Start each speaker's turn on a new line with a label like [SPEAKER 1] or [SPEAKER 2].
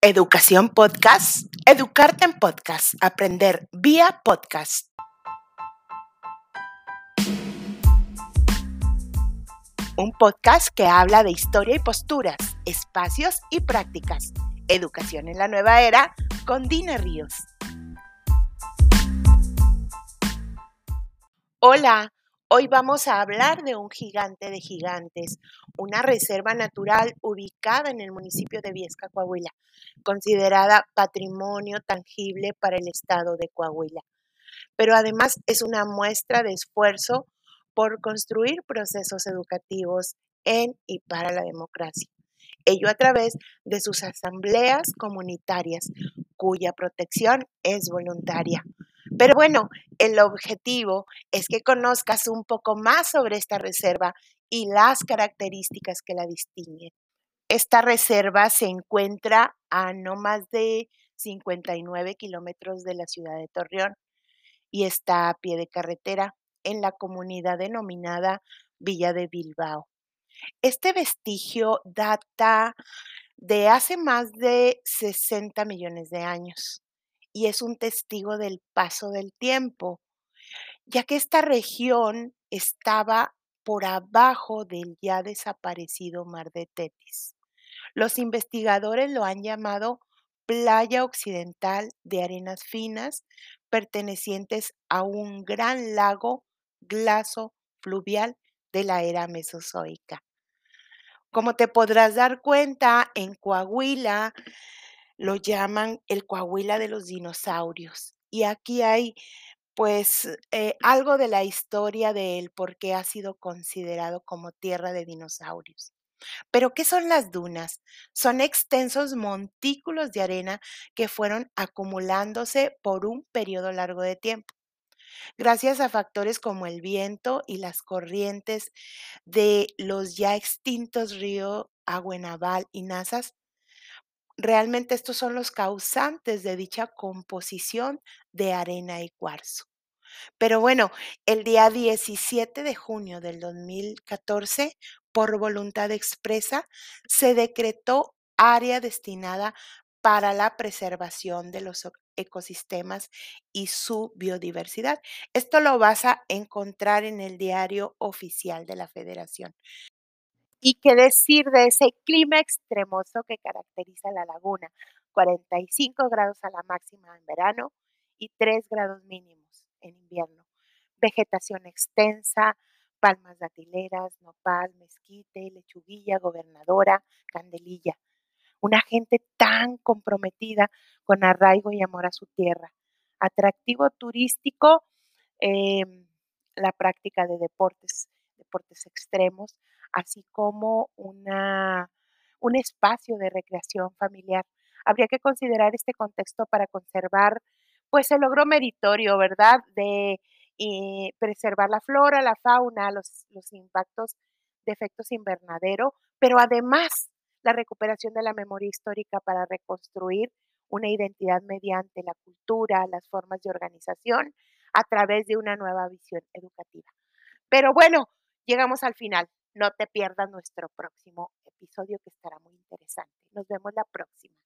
[SPEAKER 1] Educación Podcast, educarte en podcast, aprender vía podcast. Un podcast que habla de historia y posturas, espacios y prácticas. Educación en la nueva era con Dina Ríos. Hola, Hoy vamos a hablar de un gigante de gigantes, una reserva natural ubicada en el municipio de Viesca, Coahuila, considerada patrimonio tangible para el estado de Coahuila. Pero además es una muestra de esfuerzo por construir procesos educativos en y para la democracia. Ello a través de sus asambleas comunitarias, cuya protección es voluntaria. Pero bueno, el objetivo es que conozcas un poco más sobre esta reserva y las características que la distinguen. Esta reserva se encuentra a no más de 59 kilómetros de la ciudad de Torreón y está a pie de carretera en la comunidad denominada Villa de Bilbao. Este vestigio data de hace más de 60 millones de años y es un testigo del paso del tiempo, ya que esta región estaba por abajo del ya desaparecido mar de Tetis. Los investigadores lo han llamado playa occidental de arenas finas pertenecientes a un gran lago glaso fluvial de la era mesozoica. Como te podrás dar cuenta, en Coahuila lo llaman el Coahuila de los dinosaurios. Y aquí hay pues eh, algo de la historia de él, porque ha sido considerado como tierra de dinosaurios. Pero, ¿qué son las dunas? Son extensos montículos de arena que fueron acumulándose por un periodo largo de tiempo. Gracias a factores como el viento y las corrientes de los ya extintos ríos Agüenaval y Nazas, Realmente estos son los causantes de dicha composición de arena y cuarzo. Pero bueno, el día 17 de junio del 2014, por voluntad expresa, se decretó área destinada para la preservación de los ecosistemas y su biodiversidad. Esto lo vas a encontrar en el diario oficial de la Federación. ¿Y qué decir de ese clima extremoso que caracteriza la laguna? 45 grados a la máxima en verano y 3 grados mínimos en invierno. Vegetación extensa, palmas datileras, nopal, mezquite, lechuguilla, gobernadora, candelilla. Una gente tan comprometida con arraigo y amor a su tierra. Atractivo turístico, em, la práctica de deportes, deportes extremos, así como una, un espacio de recreación familiar. Habría que considerar este contexto para conservar pues el logro meritorio, ¿verdad? De eh, preservar la flora, la fauna, los, los impactos de efectos invernadero, pero además la recuperación de la memoria histórica para reconstruir una identidad mediante la cultura, las formas de organización, a través de una nueva visión educativa. Pero bueno, llegamos al final. No te pierdas nuestro próximo episodio que estará muy interesante. Nos vemos la próxima.